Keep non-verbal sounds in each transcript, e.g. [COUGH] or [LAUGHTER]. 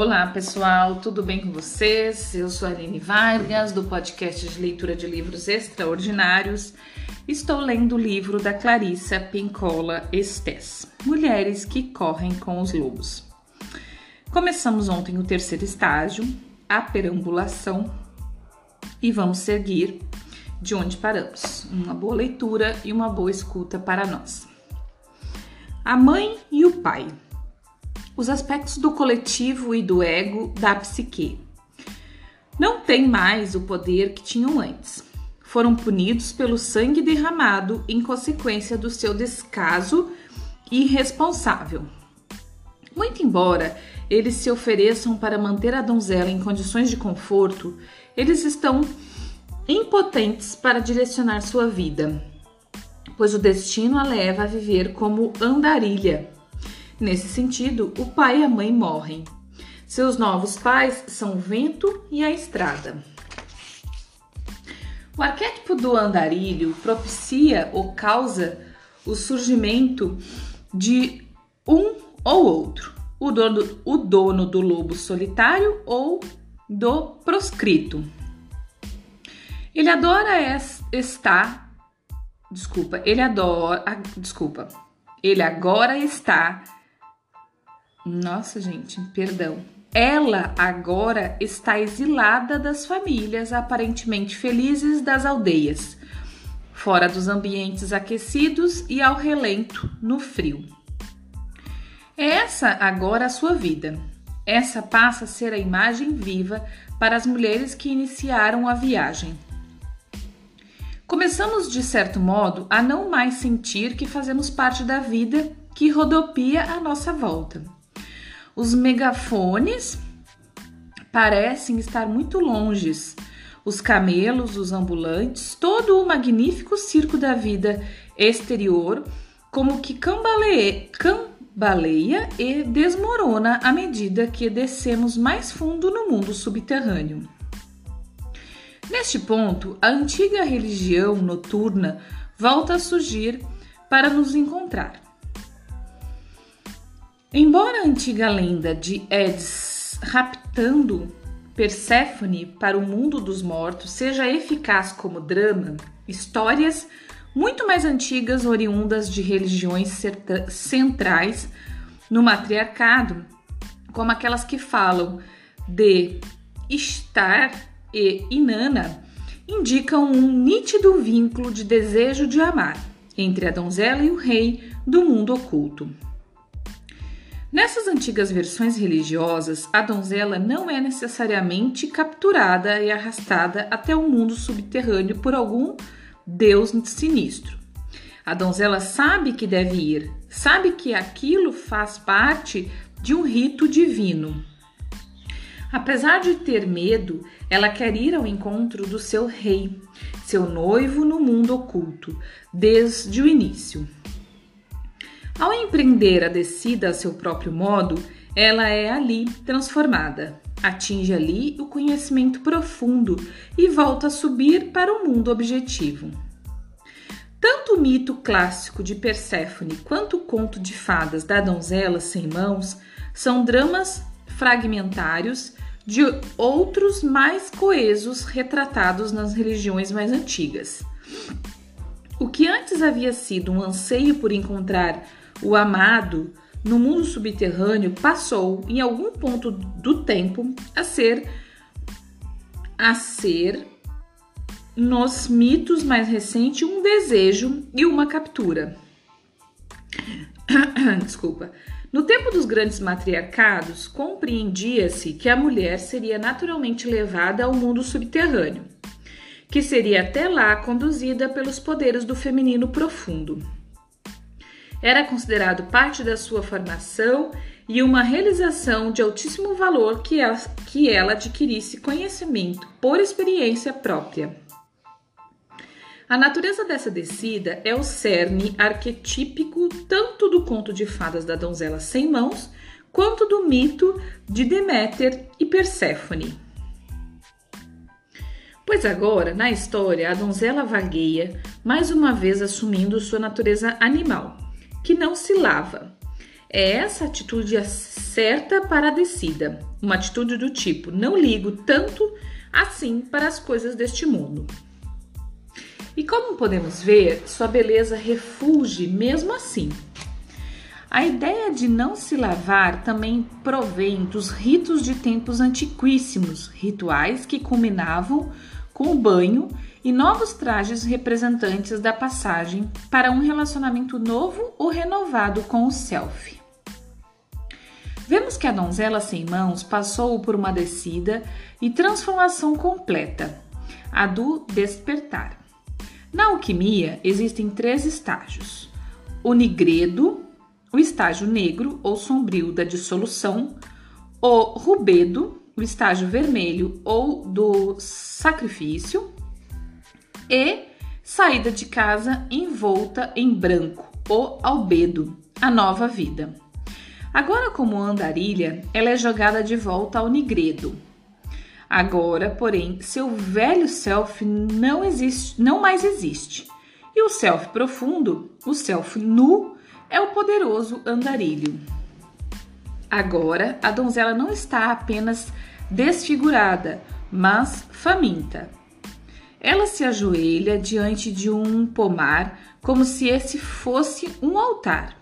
Olá pessoal, tudo bem com vocês? Eu sou a Aline Vargas, do podcast de leitura de livros extraordinários. Estou lendo o livro da Clarissa Pincola Estes, Mulheres que Correm com os Lobos. Começamos ontem o terceiro estágio, a perambulação, e vamos seguir de onde paramos. Uma boa leitura e uma boa escuta para nós. A mãe e o pai os aspectos do coletivo e do ego da psique. Não têm mais o poder que tinham antes. Foram punidos pelo sangue derramado em consequência do seu descaso irresponsável. Muito embora eles se ofereçam para manter a donzela em condições de conforto, eles estão impotentes para direcionar sua vida, pois o destino a leva a viver como andarilha Nesse sentido, o pai e a mãe morrem. Seus novos pais são o vento e a estrada. O arquétipo do andarilho propicia ou causa o surgimento de um ou outro, o dono, o dono do lobo solitário ou do proscrito. Ele adora estar, desculpa, ele adora, desculpa, ele agora está nossa, gente, perdão. Ela agora está exilada das famílias aparentemente felizes das aldeias, fora dos ambientes aquecidos e ao relento no frio. É essa agora a sua vida. Essa passa a ser a imagem viva para as mulheres que iniciaram a viagem. Começamos, de certo modo, a não mais sentir que fazemos parte da vida que rodopia à nossa volta. Os megafones parecem estar muito longes. Os camelos, os ambulantes, todo o magnífico circo da vida exterior, como que cambaleia, cambaleia e desmorona à medida que descemos mais fundo no mundo subterrâneo. Neste ponto, a antiga religião noturna volta a surgir para nos encontrar. Embora a antiga lenda de Hades raptando Perséfone para o mundo dos mortos seja eficaz como drama, histórias muito mais antigas oriundas de religiões centrais no matriarcado, como aquelas que falam de Estar e Inanna, indicam um nítido vínculo de desejo de amar entre a donzela e o rei do mundo oculto. Nessas antigas versões religiosas, a donzela não é necessariamente capturada e arrastada até o mundo subterrâneo por algum deus sinistro. A donzela sabe que deve ir, sabe que aquilo faz parte de um rito divino. Apesar de ter medo, ela quer ir ao encontro do seu rei, seu noivo no mundo oculto, desde o início. Ao empreender a descida a seu próprio modo, ela é ali transformada, atinge ali o conhecimento profundo e volta a subir para o mundo objetivo. Tanto o mito clássico de Perséfone quanto o conto de fadas da donzela sem mãos são dramas fragmentários de outros mais coesos retratados nas religiões mais antigas. O que antes havia sido um anseio por encontrar o amado no mundo subterrâneo passou em algum ponto do tempo a ser a ser nos mitos mais recentes um desejo e uma captura. [COUGHS] Desculpa. No tempo dos grandes matriarcados, compreendia-se que a mulher seria naturalmente levada ao mundo subterrâneo, que seria até lá conduzida pelos poderes do feminino profundo. Era considerado parte da sua formação e uma realização de altíssimo valor que ela, que ela adquirisse conhecimento por experiência própria. A natureza dessa descida é o cerne arquetípico tanto do conto de fadas da donzela sem mãos, quanto do mito de Deméter e Perséfone. Pois agora, na história, a donzela vagueia, mais uma vez assumindo sua natureza animal que não se lava. É essa atitude certa para a descida. uma atitude do tipo: não ligo tanto assim para as coisas deste mundo. E como podemos ver, sua beleza refulge mesmo assim. A ideia de não se lavar também provém dos ritos de tempos antiquíssimos, rituais que culminavam com o banho e novos trajes representantes da passagem para um relacionamento novo ou renovado com o self. Vemos que a donzela sem mãos passou por uma descida e transformação completa, a do despertar. Na alquimia existem três estágios: o nigredo, o estágio negro ou sombrio da dissolução, o rubedo, o estágio vermelho ou do sacrifício, e saída de casa envolta em branco, o albedo, a nova vida. Agora, como andarilha, ela é jogada de volta ao nigredo. Agora, porém, seu velho self não existe, não mais existe. E o self profundo, o self nu, é o poderoso andarilho. Agora, a donzela não está apenas desfigurada, mas faminta. Ela se ajoelha diante de um pomar como se esse fosse um altar.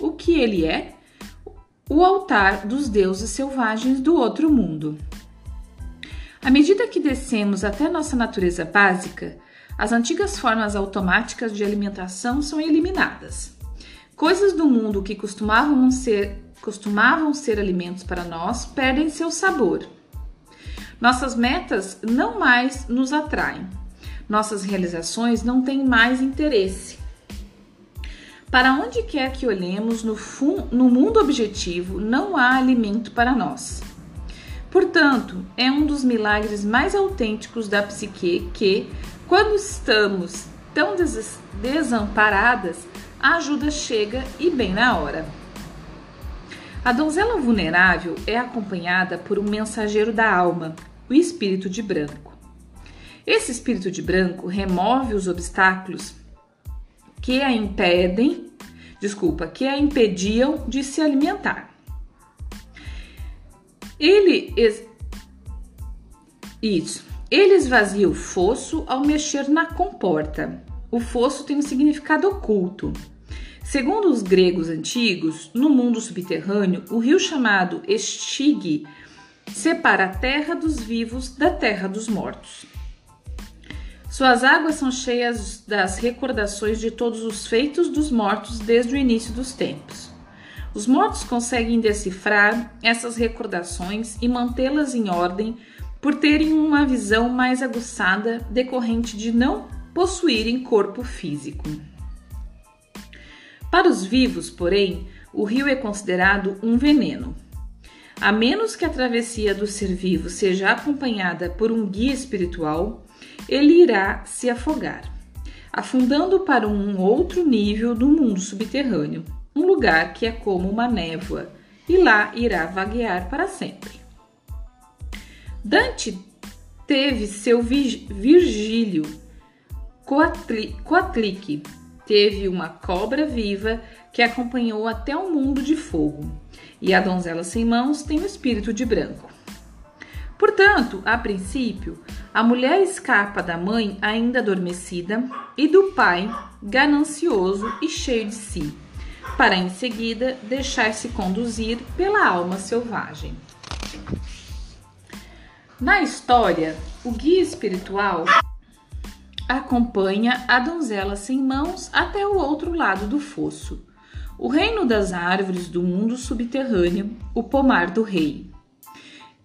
O que ele é? O altar dos deuses selvagens do outro mundo. À medida que descemos até nossa natureza básica, as antigas formas automáticas de alimentação são eliminadas. Coisas do mundo que costumavam ser, costumavam ser alimentos para nós perdem seu sabor. Nossas metas não mais nos atraem. Nossas realizações não têm mais interesse. Para onde quer que olhemos, no, no mundo objetivo não há alimento para nós. Portanto, é um dos milagres mais autênticos da psique que, quando estamos tão des desamparadas, a ajuda chega e bem na hora. A donzela vulnerável é acompanhada por um mensageiro da alma, o espírito de branco. Esse espírito de branco remove os obstáculos que a impedem, desculpa, que a impediam de se alimentar. Ele isso. Ele esvazia o fosso ao mexer na comporta. O fosso tem um significado oculto. Segundo os gregos antigos, no mundo subterrâneo, o rio chamado Estige separa a terra dos vivos da terra dos mortos. Suas águas são cheias das recordações de todos os feitos dos mortos desde o início dos tempos. Os mortos conseguem decifrar essas recordações e mantê-las em ordem por terem uma visão mais aguçada decorrente de não possuírem corpo físico. Para os vivos, porém, o rio é considerado um veneno. A menos que a travessia do ser vivo seja acompanhada por um guia espiritual, ele irá se afogar, afundando para um outro nível do mundo subterrâneo, um lugar que é como uma névoa, e lá irá vaguear para sempre. Dante teve seu Virgílio Coatlique, teve uma cobra viva que acompanhou até o mundo de fogo, e a donzela sem mãos tem o espírito de branco. Portanto, a princípio, a mulher escapa da mãe ainda adormecida e do pai ganancioso e cheio de si, para em seguida deixar-se conduzir pela alma selvagem. Na história, o guia espiritual acompanha a donzela sem mãos até o outro lado do fosso, o reino das árvores do mundo subterrâneo, o pomar do rei.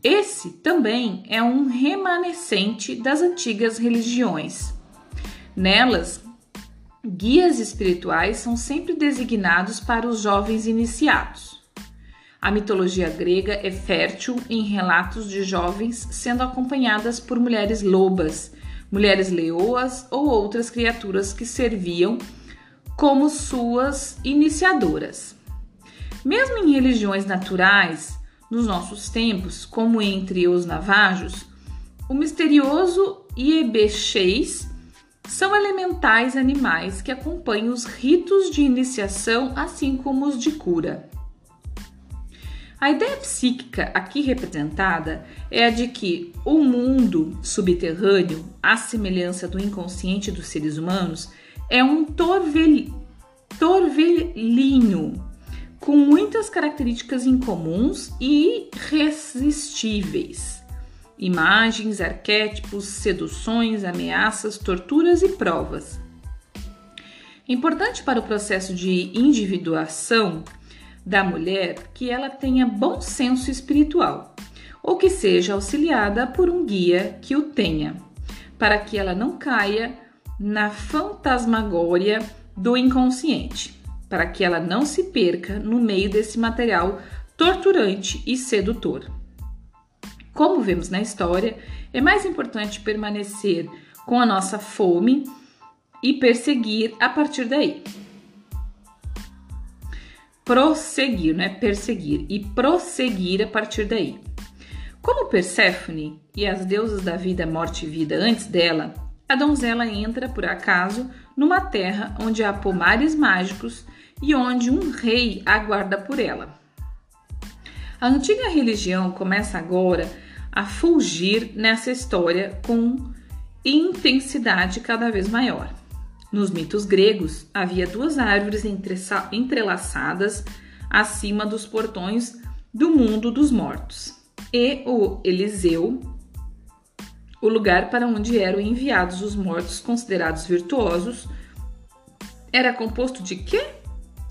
Esse também é um remanescente das antigas religiões. Nelas, guias espirituais são sempre designados para os jovens iniciados. A mitologia grega é fértil em relatos de jovens sendo acompanhadas por mulheres lobas mulheres leoas ou outras criaturas que serviam como suas iniciadoras. Mesmo em religiões naturais, nos nossos tempos, como entre os navajos, o misterioso Iebexês são elementais animais que acompanham os ritos de iniciação, assim como os de cura. A ideia psíquica aqui representada é a de que o mundo subterrâneo, à semelhança do inconsciente dos seres humanos, é um torvel... torvelinho com muitas características incomuns e irresistíveis. Imagens, arquétipos, seduções, ameaças, torturas e provas. Importante para o processo de individuação da mulher que ela tenha bom senso espiritual ou que seja auxiliada por um guia que o tenha, para que ela não caia na fantasmagória do inconsciente para que ela não se perca no meio desse material torturante e sedutor. Como vemos na história, é mais importante permanecer com a nossa fome e perseguir a partir daí. Prosseguir, não é perseguir, e prosseguir a partir daí. Como Perséfone e as deusas da vida, morte e vida antes dela, a donzela entra por acaso numa terra onde há pomares mágicos e onde um rei aguarda por ela. A antiga religião começa agora a fulgir nessa história com intensidade cada vez maior. Nos mitos gregos, havia duas árvores entrelaçadas acima dos portões do mundo dos mortos, e o Eliseu, o lugar para onde eram enviados os mortos considerados virtuosos, era composto de quê?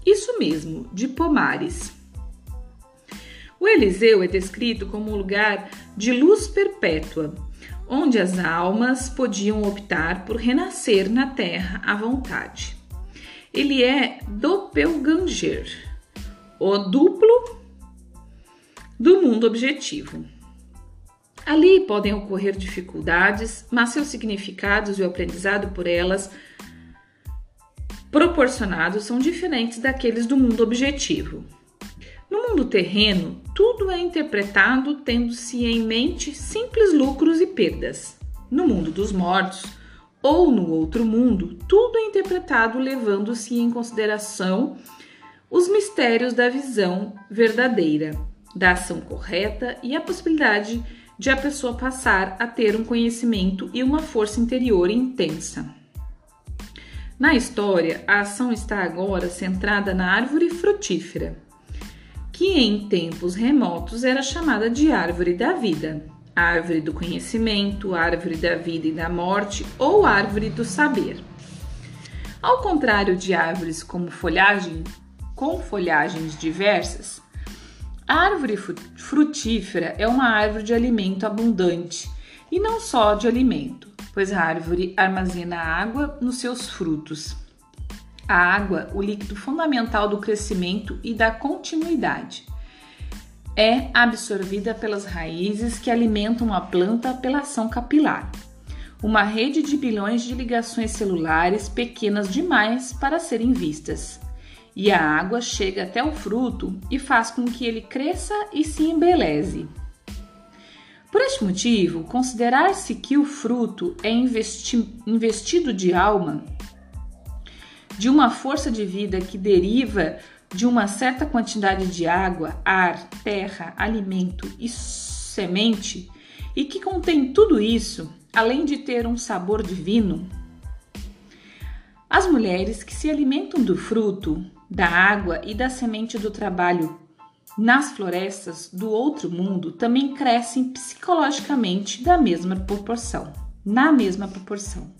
Isso mesmo, de pomares. O Eliseu é descrito como um lugar de luz perpétua, onde as almas podiam optar por renascer na terra à vontade. Ele é doppelganger, o duplo do mundo objetivo. Ali podem ocorrer dificuldades, mas seus significados e o aprendizado por elas proporcionados são diferentes daqueles do mundo objetivo. No mundo terreno, tudo é interpretado tendo-se em mente simples lucros e perdas. No mundo dos mortos, ou no outro mundo, tudo é interpretado levando-se em consideração os mistérios da visão verdadeira, da ação correta e a possibilidade de a pessoa passar a ter um conhecimento e uma força interior intensa. Na história, a ação está agora centrada na árvore frutífera, que em tempos remotos era chamada de árvore da vida, árvore do conhecimento, árvore da vida e da morte ou árvore do saber. Ao contrário de árvores como folhagem, com folhagens diversas, a árvore frutífera é uma árvore de alimento abundante e não só de alimento, pois a árvore armazena água nos seus frutos. A água, o líquido fundamental do crescimento e da continuidade, é absorvida pelas raízes que alimentam a planta pela ação capilar. Uma rede de bilhões de ligações celulares pequenas demais para serem vistas. E a água chega até o fruto e faz com que ele cresça e se embeleze. Por este motivo, considerar-se que o fruto é investi investido de alma, de uma força de vida que deriva de uma certa quantidade de água, ar, terra, alimento e semente, e que contém tudo isso, além de ter um sabor divino, as mulheres que se alimentam do fruto, da água e da semente do trabalho nas florestas do outro mundo também crescem psicologicamente da mesma proporção, na mesma proporção.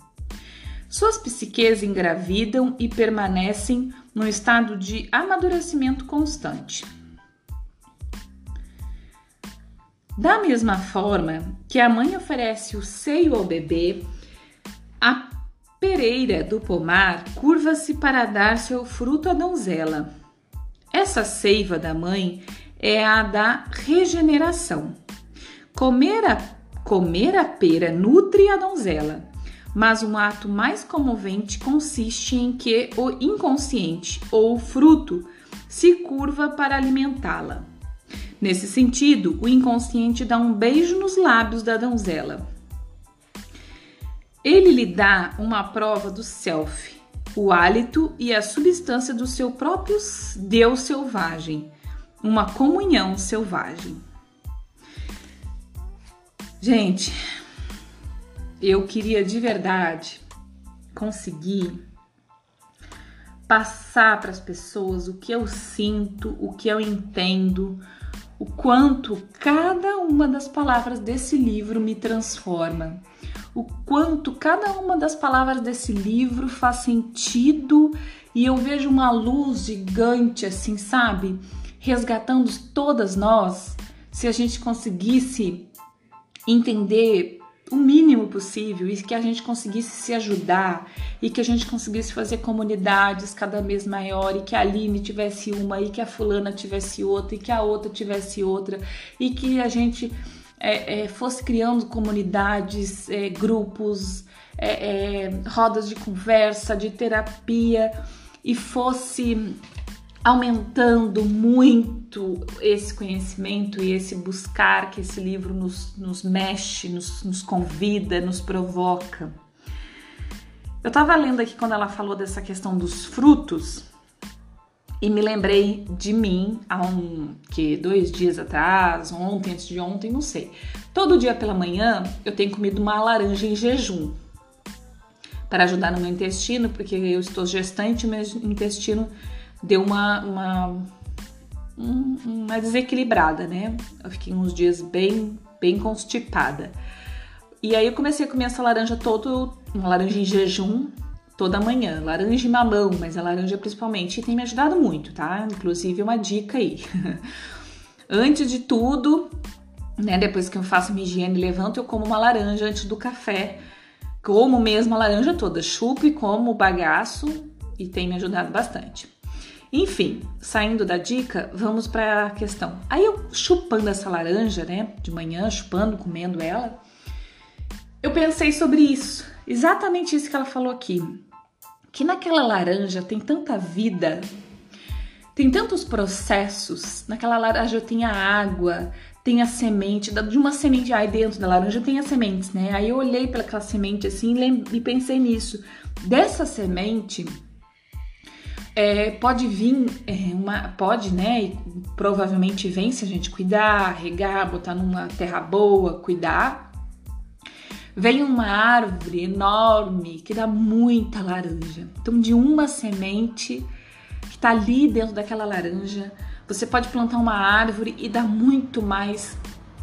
Suas psiques engravidam e permanecem no estado de amadurecimento constante. Da mesma forma que a mãe oferece o seio ao bebê, a pereira do pomar curva-se para dar seu fruto à donzela. Essa seiva da mãe é a da regeneração. Comer a, comer a pera nutre a donzela, mas um ato mais comovente consiste em que o inconsciente ou fruto se curva para alimentá-la. Nesse sentido, o inconsciente dá um beijo nos lábios da donzela. Ele lhe dá uma prova do self, o hálito e a substância do seu próprio Deus selvagem, uma comunhão selvagem. Gente, eu queria de verdade conseguir passar para as pessoas o que eu sinto, o que eu entendo, o quanto cada uma das palavras desse livro me transforma, o quanto cada uma das palavras desse livro faz sentido e eu vejo uma luz gigante assim, sabe? Resgatando todas nós, se a gente conseguisse entender o mínimo possível e que a gente conseguisse se ajudar e que a gente conseguisse fazer comunidades cada vez maior e que a Aline tivesse uma e que a fulana tivesse outra e que a outra tivesse outra e que a gente é, é, fosse criando comunidades, é, grupos, é, é, rodas de conversa, de terapia e fosse aumentando muito esse conhecimento e esse buscar que esse livro nos, nos mexe, nos, nos convida, nos provoca. Eu estava lendo aqui quando ela falou dessa questão dos frutos e me lembrei de mim há um que dois dias atrás, ontem, antes de ontem, não sei. Todo dia pela manhã eu tenho comido uma laranja em jejum para ajudar no meu intestino, porque eu estou gestante, meu intestino deu uma, uma, uma desequilibrada, né? Eu fiquei uns dias bem, bem constipada. E aí eu comecei a comer essa laranja todo, uma laranja em jejum, toda manhã. Laranja e mamão, mas a laranja principalmente. Tem me ajudado muito, tá? Inclusive uma dica aí. [LAUGHS] antes de tudo, né? Depois que eu faço minha higiene levanto, eu como uma laranja antes do café. Como mesmo a laranja toda, chupo e como o bagaço e tem me ajudado bastante. Enfim, saindo da dica, vamos para a questão. Aí eu chupando essa laranja, né, de manhã, chupando, comendo ela, eu pensei sobre isso, exatamente isso que ela falou aqui. Que naquela laranja tem tanta vida, tem tantos processos. Naquela laranja tem a água, tem a semente, de uma semente, aí dentro da laranja tem as sementes, né? Aí eu olhei para aquela semente assim e pensei nisso. Dessa semente é, pode vir é, uma. Pode, né? E provavelmente vem se a gente cuidar, regar, botar numa terra boa, cuidar. Vem uma árvore enorme que dá muita laranja. Então, de uma semente que está ali dentro daquela laranja, você pode plantar uma árvore e dar muito mais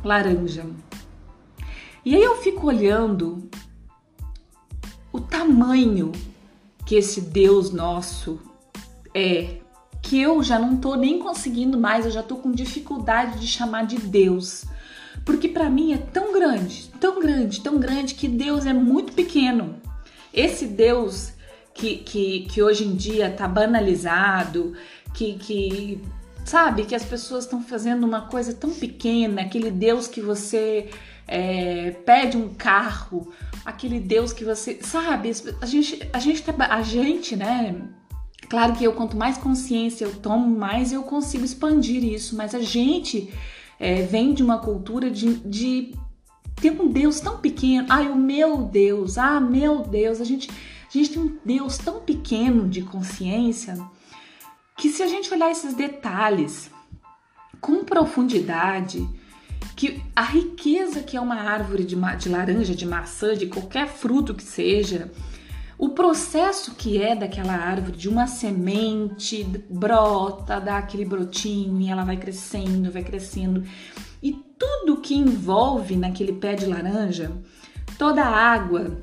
laranja. E aí eu fico olhando o tamanho que esse Deus nosso é que eu já não tô nem conseguindo mais, eu já tô com dificuldade de chamar de Deus. Porque para mim é tão grande, tão grande, tão grande que Deus é muito pequeno. Esse Deus que, que, que hoje em dia tá banalizado, que, que sabe, que as pessoas estão fazendo uma coisa tão pequena, aquele Deus que você é, pede um carro, aquele Deus que você, sabe, a gente, a gente, a gente, né, Claro que eu, quanto mais consciência eu tomo, mais eu consigo expandir isso, mas a gente é, vem de uma cultura de, de ter um Deus tão pequeno. Ai, o meu Deus, ah, meu Deus, a gente, a gente tem um Deus tão pequeno de consciência que se a gente olhar esses detalhes com profundidade, que a riqueza que é uma árvore de, de laranja, de maçã, de qualquer fruto que seja, o processo que é daquela árvore, de uma semente brota, dá aquele brotinho e ela vai crescendo, vai crescendo. E tudo que envolve naquele pé de laranja, toda a água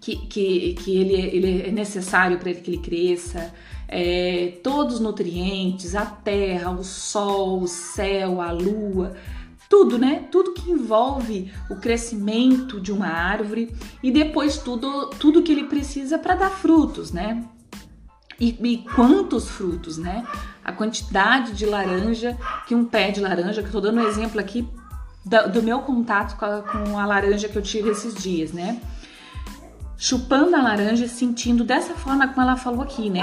que, que, que ele, ele é necessário para que ele cresça, é, todos os nutrientes, a terra, o sol, o céu, a lua, tudo, né? Tudo que envolve o crescimento de uma árvore e depois tudo, tudo que ele precisa para dar frutos, né? E, e, quantos frutos, né? A quantidade de laranja que um pé de laranja, que eu tô dando um exemplo aqui do, do meu contato com a, com a laranja que eu tive esses dias, né? Chupando a laranja sentindo dessa forma como ela falou aqui, né?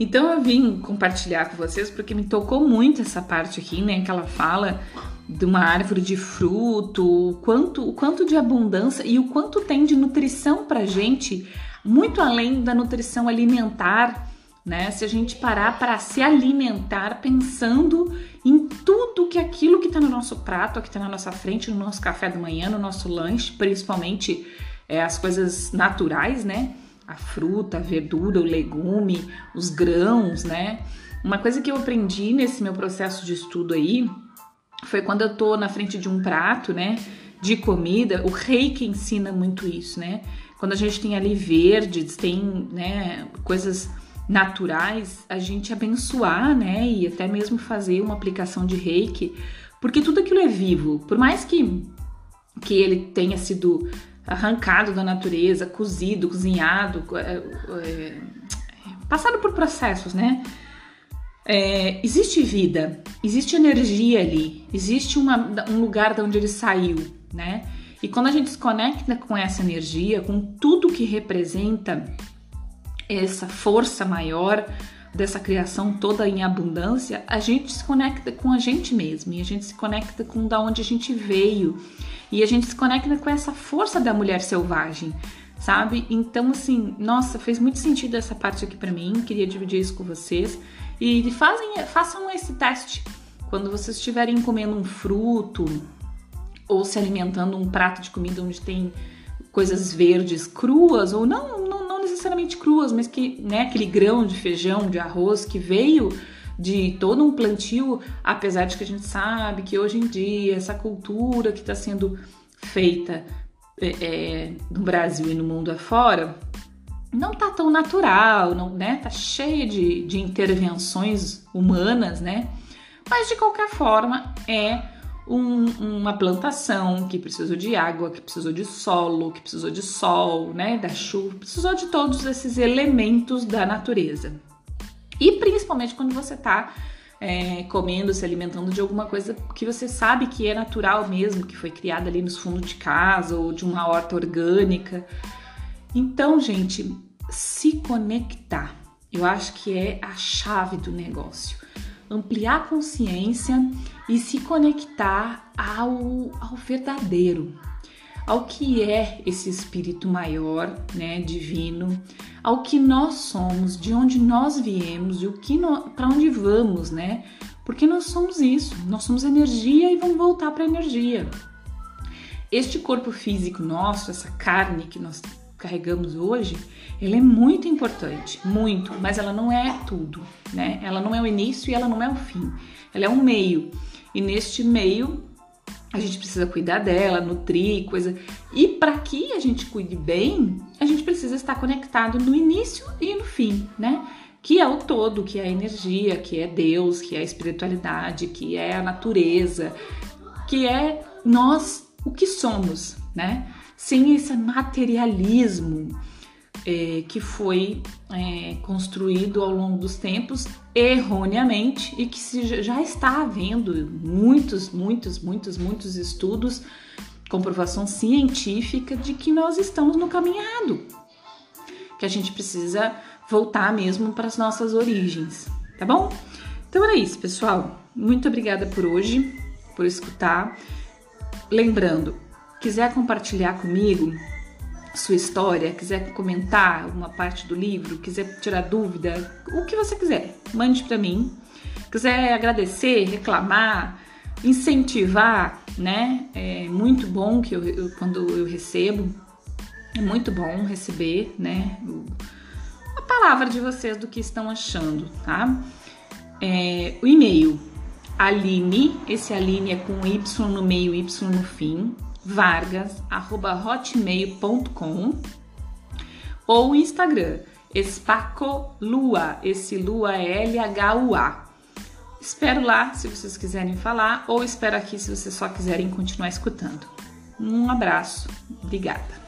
Então eu vim compartilhar com vocês porque me tocou muito essa parte aqui, né? Que ela fala de uma árvore de fruto, o quanto, o quanto de abundância e o quanto tem de nutrição pra gente, muito além da nutrição alimentar, né? Se a gente parar para se alimentar pensando em tudo que aquilo que está no nosso prato, que está na nossa frente, no nosso café da manhã, no nosso lanche, principalmente é, as coisas naturais, né? A fruta, a verdura, o legume, os grãos, né? Uma coisa que eu aprendi nesse meu processo de estudo aí foi quando eu tô na frente de um prato, né? De comida, o reiki ensina muito isso, né? Quando a gente tem ali verdes, tem, né, coisas naturais, a gente abençoar, né, e até mesmo fazer uma aplicação de reiki, porque tudo aquilo é vivo. Por mais que, que ele tenha sido arrancado da natureza, cozido, cozinhado, é, é, passado por processos, né? É, existe vida, existe energia ali, existe uma, um lugar de onde ele saiu, né? E quando a gente se conecta com essa energia, com tudo que representa essa força maior dessa criação toda em abundância, a gente se conecta com a gente mesmo e a gente se conecta com da onde a gente veio e a gente se conecta com essa força da mulher selvagem, sabe? Então, assim, nossa, fez muito sentido essa parte aqui para mim, queria dividir isso com vocês e fazem, façam esse teste quando vocês estiverem comendo um fruto ou se alimentando um prato de comida onde tem coisas verdes cruas ou não, necessariamente cruas, mas que, né, aquele grão de feijão, de arroz que veio de todo um plantio, apesar de que a gente sabe que hoje em dia essa cultura que está sendo feita é, é, no Brasil e no mundo afora não tá tão natural, não, né? Tá cheia de, de intervenções humanas, né? Mas de qualquer forma é um, uma plantação que precisou de água, que precisou de solo, que precisou de sol, né, da chuva, precisou de todos esses elementos da natureza. E principalmente quando você está é, comendo, se alimentando de alguma coisa que você sabe que é natural mesmo, que foi criada ali nos fundos de casa ou de uma horta orgânica. Então, gente, se conectar, eu acho que é a chave do negócio ampliar a consciência e se conectar ao, ao verdadeiro, ao que é esse espírito maior, né, divino, ao que nós somos, de onde nós viemos e o que para onde vamos, né? Porque nós somos isso, nós somos energia e vamos voltar para energia. Este corpo físico nosso, essa carne que nós carregamos hoje, ela é muito importante, muito, mas ela não é tudo, né? Ela não é o início e ela não é o fim. Ela é um meio. E neste meio a gente precisa cuidar dela, nutrir, coisa. E para que a gente cuide bem, a gente precisa estar conectado no início e no fim, né? Que é o todo, que é a energia, que é Deus, que é a espiritualidade, que é a natureza, que é nós o que somos, né? Sem esse materialismo é, que foi é, construído ao longo dos tempos erroneamente e que se, já está havendo muitos, muitos, muitos, muitos estudos, comprovação científica de que nós estamos no caminho errado, que a gente precisa voltar mesmo para as nossas origens, tá bom? Então era isso, pessoal. Muito obrigada por hoje, por escutar. Lembrando, quiser compartilhar comigo sua história, quiser comentar uma parte do livro, quiser tirar dúvida, o que você quiser, mande para mim. Quiser agradecer, reclamar, incentivar, né? É muito bom que eu, eu quando eu recebo, é muito bom receber, né? A palavra de vocês do que estão achando, tá? É, o e-mail Aline, esse Aline é com Y no meio, Y no fim, vargas@hotmail.com ou Instagram espacolua, esse lua é L H U A. Espero lá se vocês quiserem falar ou espero aqui se vocês só quiserem continuar escutando. Um abraço, obrigada.